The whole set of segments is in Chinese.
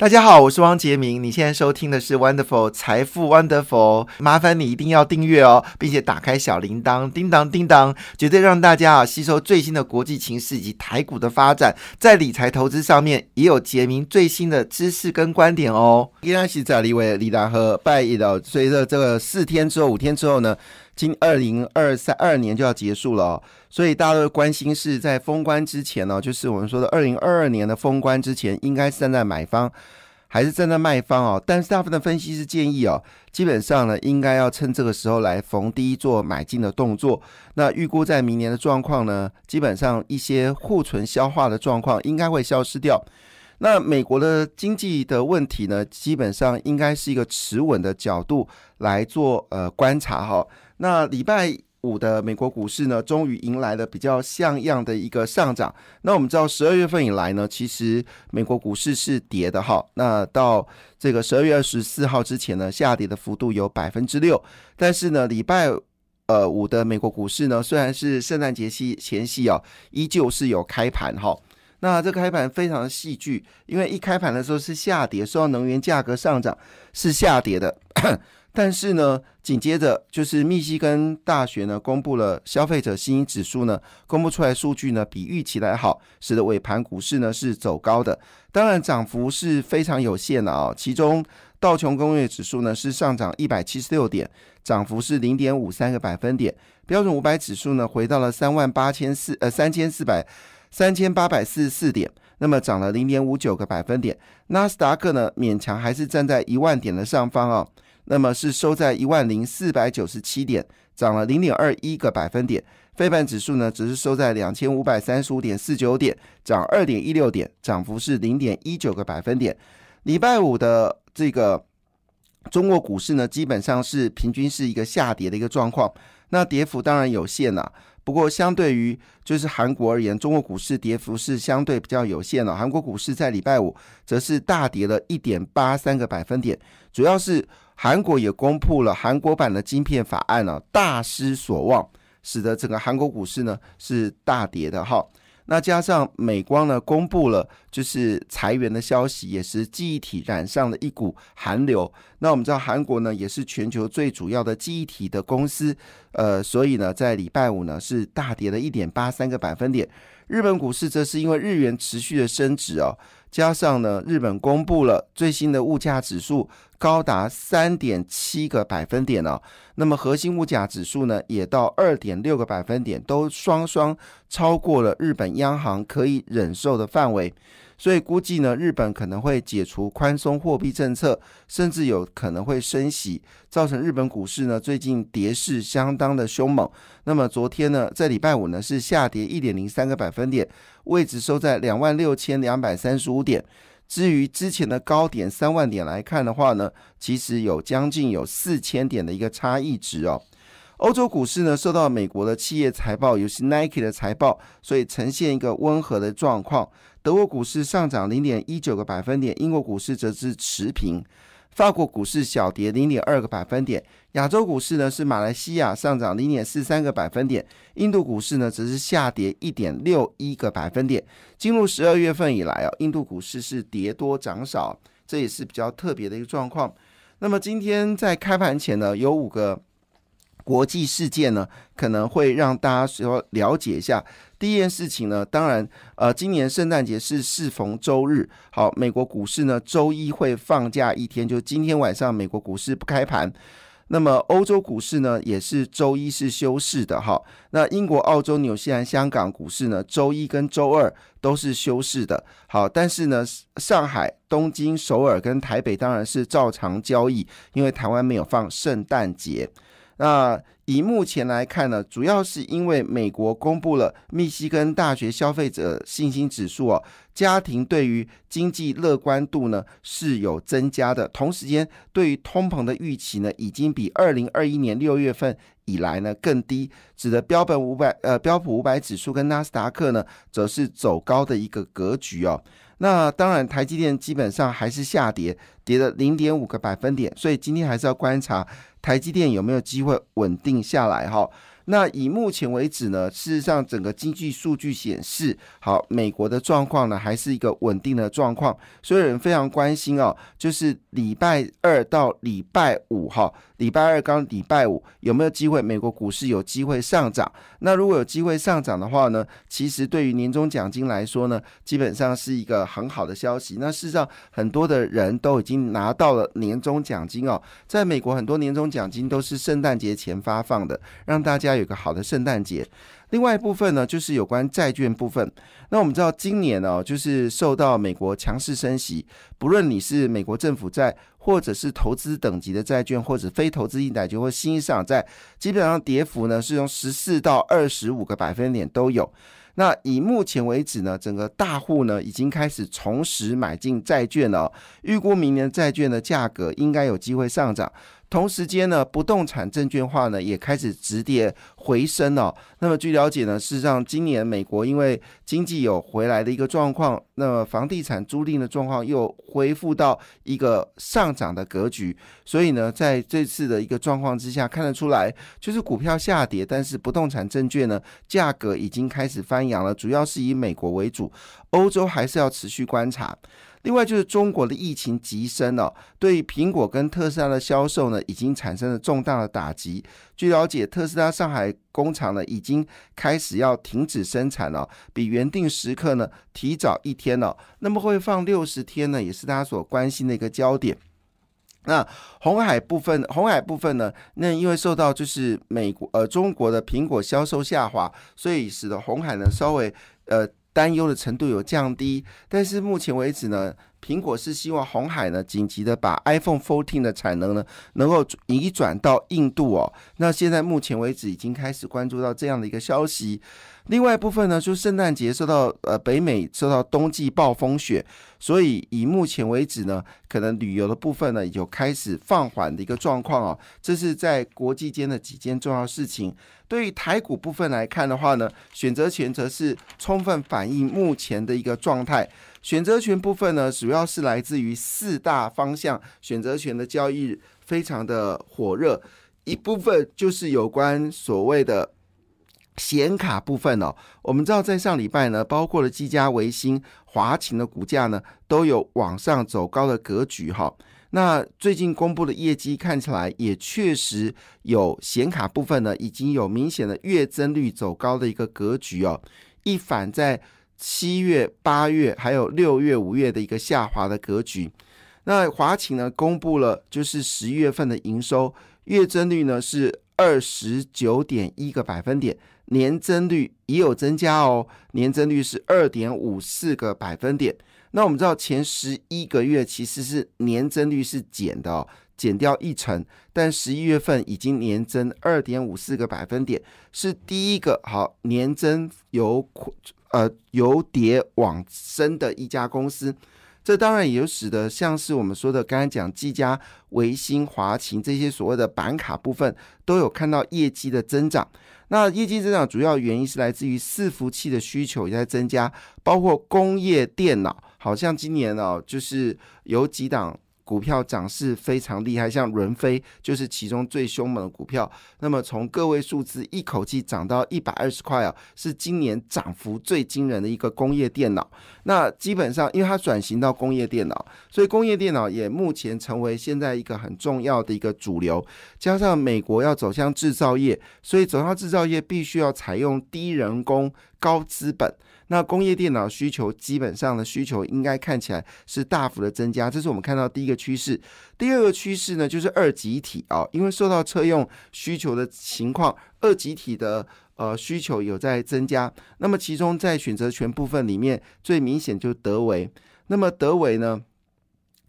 大家好，我是汪杰明。你现在收听的是 Wonderful 财富 Wonderful，麻烦你一定要订阅哦，并且打开小铃铛，叮当叮当，绝对让大家啊吸收最新的国际情势以及台股的发展，在理财投资上面也有杰明最新的知识跟观点哦。依然是在李伟、李达和拜一的，随着这个四天之后、五天之后呢，今二零二三二年就要结束了哦，所以大家都关心是在封关之前呢，就是我们说的二零二二年的封关之前，应该是站在买方。还是站在卖方哦，但是大部分的分析师建议哦，基本上呢，应该要趁这个时候来逢低做买进的动作。那预估在明年的状况呢，基本上一些库存消化的状况应该会消失掉。那美国的经济的问题呢，基本上应该是一个持稳的角度来做呃观察哈。那礼拜。五的美国股市呢，终于迎来了比较像样的一个上涨。那我们知道，十二月份以来呢，其实美国股市是跌的哈。那到这个十二月二十四号之前呢，下跌的幅度有百分之六。但是呢，礼拜呃五的美国股市呢，虽然是圣诞节期前夕啊，依旧是有开盘哈。那这开盘非常的戏剧，因为一开盘的时候是下跌，受到能源价格上涨是下跌的。但是呢，紧接着就是密西根大学呢公布了消费者信心指数呢，公布出来数据呢比预期来好，使得尾盘股市呢是走高的。当然涨幅是非常有限的啊。其中道琼工业指数呢是上涨一百七十六点，涨幅是零点五三个百分点。标准五百指数呢回到了三万八千四呃三千四百三千八百四十四点，那么涨了零点五九个百分点。纳斯达克呢勉强还是站在一万点的上方啊。那么是收在一万零四百九十七点，涨了零点二一个百分点。非半指数呢，只是收在两千五百三十五点四九点，涨二点一六点，涨幅是零点一九个百分点。礼拜五的这个中国股市呢，基本上是平均是一个下跌的一个状况，那跌幅当然有限了。不过，相对于就是韩国而言，中国股市跌幅是相对比较有限的。韩国股市在礼拜五则是大跌了一点八三个百分点，主要是。韩国也公布了韩国版的晶片法案呢，大失所望，使得整个韩国股市呢是大跌的哈。那加上美光呢公布了就是裁员的消息，也是记忆体染上了一股寒流。那我们知道韩国呢也是全球最主要的记忆体的公司，呃，所以呢在礼拜五呢是大跌了一点八三个百分点。日本股市则是因为日元持续的升值哦。加上呢，日本公布了最新的物价指数，高达三点七个百分点哦。那么核心物价指数呢，也到二点六个百分点，都双双超过了日本央行可以忍受的范围。所以估计呢，日本可能会解除宽松货币政策，甚至有可能会升息，造成日本股市呢最近跌势相当的凶猛。那么昨天呢，在礼拜五呢是下跌一点零三个百分点，位置收在两万六千两百三十五点。至于之前的高点三万点来看的话呢，其实有将近有四千点的一个差异值哦。欧洲股市呢，受到美国的企业财报，尤其 Nike 的财报，所以呈现一个温和的状况。德国股市上涨零点一九个百分点，英国股市则是持平，法国股市小跌零点二个百分点。亚洲股市呢是马来西亚上涨零点四三个百分点，印度股市呢则是下跌一点六一个百分点。进入十二月份以来啊，印度股市是跌多涨少，这也是比较特别的一个状况。那么今天在开盘前呢，有五个。国际事件呢，可能会让大家说了解一下。第一件事情呢，当然，呃，今年圣诞节是适逢周日，好，美国股市呢周一会放假一天，就今天晚上美国股市不开盘。那么欧洲股市呢，也是周一是休市的哈。那英国、澳洲、纽西兰、香港股市呢，周一跟周二都是休市的。好，但是呢，上海、东京、首尔跟台北当然是照常交易，因为台湾没有放圣诞节。那以目前来看呢，主要是因为美国公布了密西根大学消费者信心指数哦，家庭对于经济乐观度呢是有增加的，同时间对于通膨的预期呢，已经比二零二一年六月份以来呢更低，指的标本五百呃标普五百指数跟纳斯达克呢则是走高的一个格局哦。那当然，台积电基本上还是下跌，跌了零点五个百分点，所以今天还是要观察台积电有没有机会稳定下来哈。那以目前为止呢，事实上整个经济数据显示，好，美国的状况呢还是一个稳定的状况，所以人非常关心哦，就是礼拜二到礼拜五哈，礼拜二刚礼拜五有没有机会美国股市有机会上涨？那如果有机会上涨的话呢，其实对于年终奖金来说呢，基本上是一个很好的消息。那事实上很多的人都已经拿到了年终奖金哦，在美国很多年终奖金都是圣诞节前发放的，让大家有个好的圣诞节。另外一部分呢，就是有关债券部分。那我们知道，今年呢，就是受到美国强势升息，不论你是美国政府债，或者是投资等级的债券，或者非投资性债券或新兴市场债，基本上跌幅呢是从十四到二十五个百分点都有。那以目前为止呢，整个大户呢已经开始重拾买进债券了，预估明年债券的价格应该有机会上涨。同时间呢，不动产证券化呢也开始止跌回升哦。那么据了解呢，事实上今年美国因为经济有回来的一个状况，那么房地产租赁的状况又恢复到一个上涨的格局。所以呢，在这次的一个状况之下，看得出来就是股票下跌，但是不动产证券呢价格已经开始翻扬了，主要是以美国为主，欧洲还是要持续观察。另外就是中国的疫情急升哦，对苹果跟特斯拉的销售呢，已经产生了重大的打击。据了解，特斯拉上海工厂呢，已经开始要停止生产了，比原定时刻呢提早一天了。那么会放六十天呢，也是大家所关心的一个焦点。那红海部分，红海部分呢，那因为受到就是美国呃中国的苹果销售下滑，所以使得红海呢稍微呃。担忧的程度有降低，但是目前为止呢，苹果是希望红海呢紧急的把 iPhone 14的产能呢能够移转到印度哦。那现在目前为止已经开始关注到这样的一个消息。另外一部分呢，就圣诞节受到呃北美受到冬季暴风雪，所以以目前为止呢，可能旅游的部分呢有开始放缓的一个状况哦。这是在国际间的几件重要事情。对于台股部分来看的话呢，选择权则是充分反映目前的一个状态。选择权部分呢，主要是来自于四大方向，选择权的交易非常的火热。一部分就是有关所谓的显卡部分哦。我们知道在上礼拜呢，包括了基嘉、维新、华勤的股价呢，都有往上走高的格局哈。那最近公布的业绩看起来也确实有显卡部分呢，已经有明显的月增率走高的一个格局哦。一反在七月、八月还有六月、五月的一个下滑的格局。那华勤呢公布了就是十一月份的营收月增率呢是二十九点一个百分点，年增率也有增加哦，年增率是二点五四个百分点。那我们知道前十一个月其实是年增率是减的，减掉一成，但十一月份已经年增二点五四个百分点，是第一个好年增由呃由跌往升的一家公司。这当然也使得像是我们说的刚才讲技嘉、维新、华勤这些所谓的板卡部分都有看到业绩的增长。那业绩增长主要原因是来自于伺服器的需求也在增加，包括工业电脑。好像今年哦，就是有几档股票涨势非常厉害，像伦飞就是其中最凶猛的股票。那么从个位数字一口气涨到一百二十块啊，是今年涨幅最惊人的一个工业电脑。那基本上，因为它转型到工业电脑，所以工业电脑也目前成为现在一个很重要的一个主流。加上美国要走向制造业，所以走向制造业必须要采用低人工、高资本。那工业电脑需求基本上的需求应该看起来是大幅的增加，这是我们看到第一个趋势。第二个趋势呢，就是二级体啊，因为受到车用需求的情况，二级体的呃需求有在增加。那么其中在选择权部分里面，最明显就是德维。那么德维呢，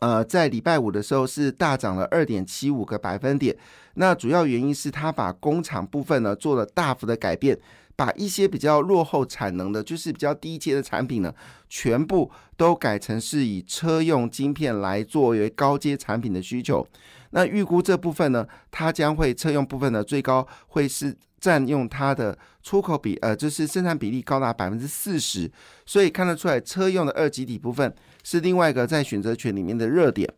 呃，在礼拜五的时候是大涨了二点七五个百分点。那主要原因是它把工厂部分呢做了大幅的改变。把一些比较落后产能的，就是比较低阶的产品呢，全部都改成是以车用晶片来作为高阶产品的需求。那预估这部分呢，它将会车用部分呢，最高会是占用它的出口比，呃，就是生产比例高达百分之四十。所以看得出来，车用的二级体部分是另外一个在选择权里面的热点。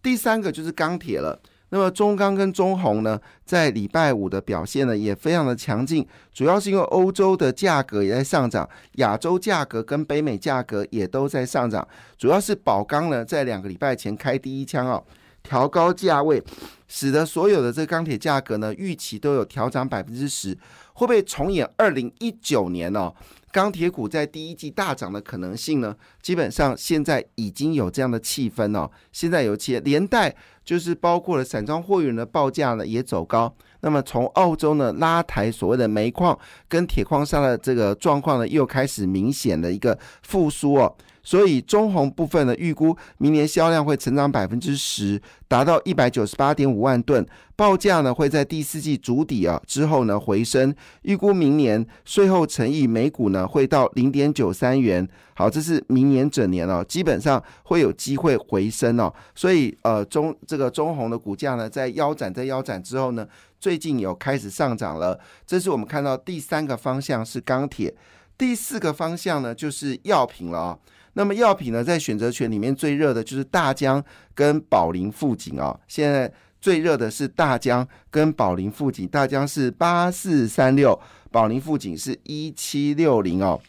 第三个就是钢铁了。那么中钢跟中红呢，在礼拜五的表现呢也非常的强劲，主要是因为欧洲的价格也在上涨，亚洲价格跟北美价格也都在上涨，主要是宝钢呢在两个礼拜前开第一枪哦，调高价位，使得所有的这钢铁价格呢预期都有调涨百分之十，会不会重演二零一九年哦？钢铁股在第一季大涨的可能性呢？基本上现在已经有这样的气氛哦。现在有些连带就是包括了散装货运的报价呢也走高。那么从澳洲呢拉抬所谓的煤矿跟铁矿砂的这个状况呢又开始明显的一个复苏哦。所以中红部分呢，预估明年销量会成长百分之十，达到一百九十八点五万吨，报价呢会在第四季筑底啊之后呢回升，预估明年税后乘以每股呢会到零点九三元。好，这是明年整年哦，基本上会有机会回升哦。所以呃中这个中红的股价呢在腰斩在腰斩之后呢，最近有开始上涨了。这是我们看到第三个方向是钢铁，第四个方向呢就是药品了啊。那么药品呢，在选择权里面最热的就是大疆跟宝林富锦啊。现在最热的是大疆跟宝林富锦，大疆是八四三六，宝林富锦是一七六零哦。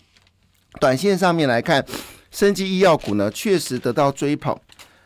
短线上面来看，生技医药股呢确实得到追捧。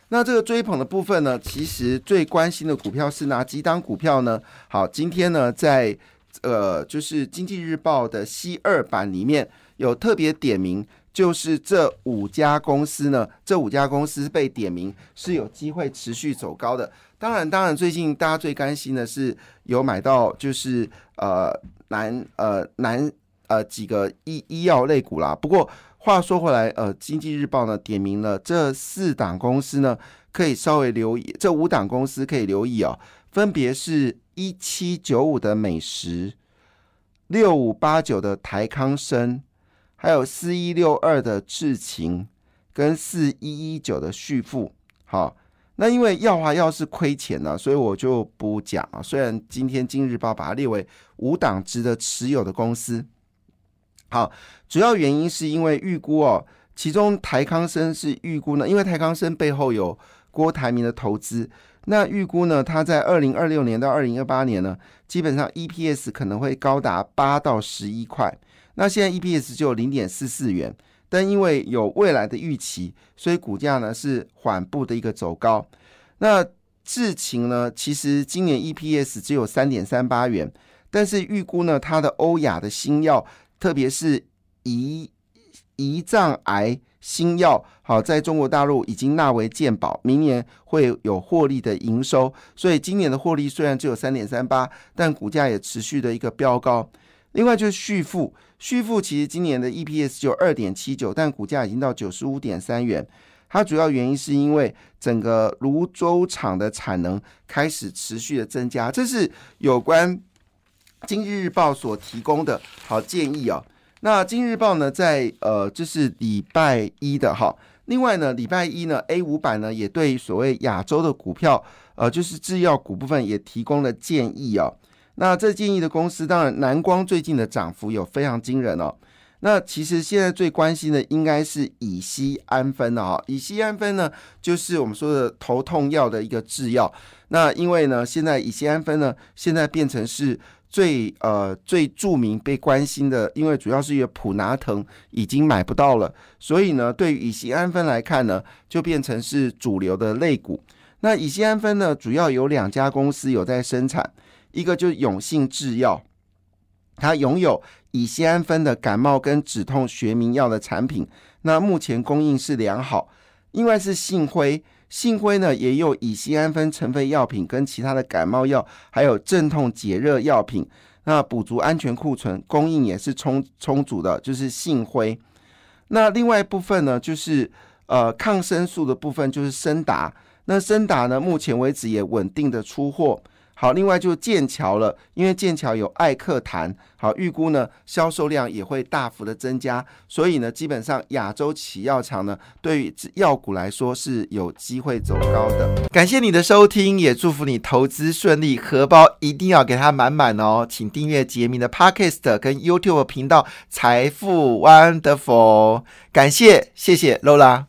那这个追捧的部分呢，其实最关心的股票是哪几档股票呢？好，今天呢，在呃，就是经济日报的 C 二版里面有特别点名。就是这五家公司呢，这五家公司被点名是有机会持续走高的。当然，当然，最近大家最担心的是有买到就是呃南呃南呃几个医医药类股啦。不过话说回来，呃，经济日报呢点名了这四档公司呢，可以稍微留意。这五档公司可以留意哦，分别是一七九五的美食，六五八九的台康生。还有四一六二的智勤跟四一一九的续付，好，那因为耀华药是亏钱呢，所以我就不讲啊。虽然今天今日报把它列为五档值得持有的公司，好，主要原因是因为预估哦，其中台康生是预估呢，因为台康生背后有郭台铭的投资，那预估呢，它在二零二六年到二零二八年呢，基本上 EPS 可能会高达八到十一块。那现在 EPS 就有零点四四元，但因为有未来的预期，所以股价呢是缓步的一个走高。那智勤呢，其实今年 EPS 只有三点三八元，但是预估呢，它的欧亚的新药，特别是胰胰脏癌新药，好，在中国大陆已经纳为健保，明年会有获利的营收，所以今年的获利虽然只有三点三八，但股价也持续的一个飙高。另外就是续付，续付其实今年的 EPS 就二点七九，但股价已经到九十五点三元。它主要原因是因为整个泸州厂的产能开始持续的增加，这是有关今日日报所提供的好建议啊。那今日日报呢，在呃，这是礼拜一的哈。另外呢，礼拜一呢，A 五百呢也对所谓亚洲的股票，呃，就是制药股部分也提供了建议啊。那这建议的公司，当然南光最近的涨幅有非常惊人哦。那其实现在最关心的应该是乙酰氨酚哦。乙酰氨酚呢，就是我们说的头痛药的一个制药。那因为呢，现在乙酰氨酚呢，现在变成是最呃最著名被关心的，因为主要是因为普拿疼已经买不到了，所以呢，对于乙酰氨酚来看呢，就变成是主流的类股。那乙酰氨酚呢，主要有两家公司有在生产。一个就是永信制药，它拥有乙酰氨酚的感冒跟止痛学名药的产品，那目前供应是良好。另外是信辉，信辉呢也有乙酰氨酚成分药品跟其他的感冒药，还有镇痛解热药品，那补足安全库存，供应也是充充足的，就是信辉。那另外一部分呢，就是呃抗生素的部分，就是森达。那森达呢，目前为止也稳定的出货。好，另外就是剑桥了，因为剑桥有艾克谈，好预估呢销售量也会大幅的增加，所以呢基本上亚洲企药厂呢对于药股来说是有机会走高的。感谢你的收听，也祝福你投资顺利，荷包一定要给它满满哦！请订阅杰明的 Podcast 跟 YouTube 频道财富 Wonderful，感谢谢谢 Lola。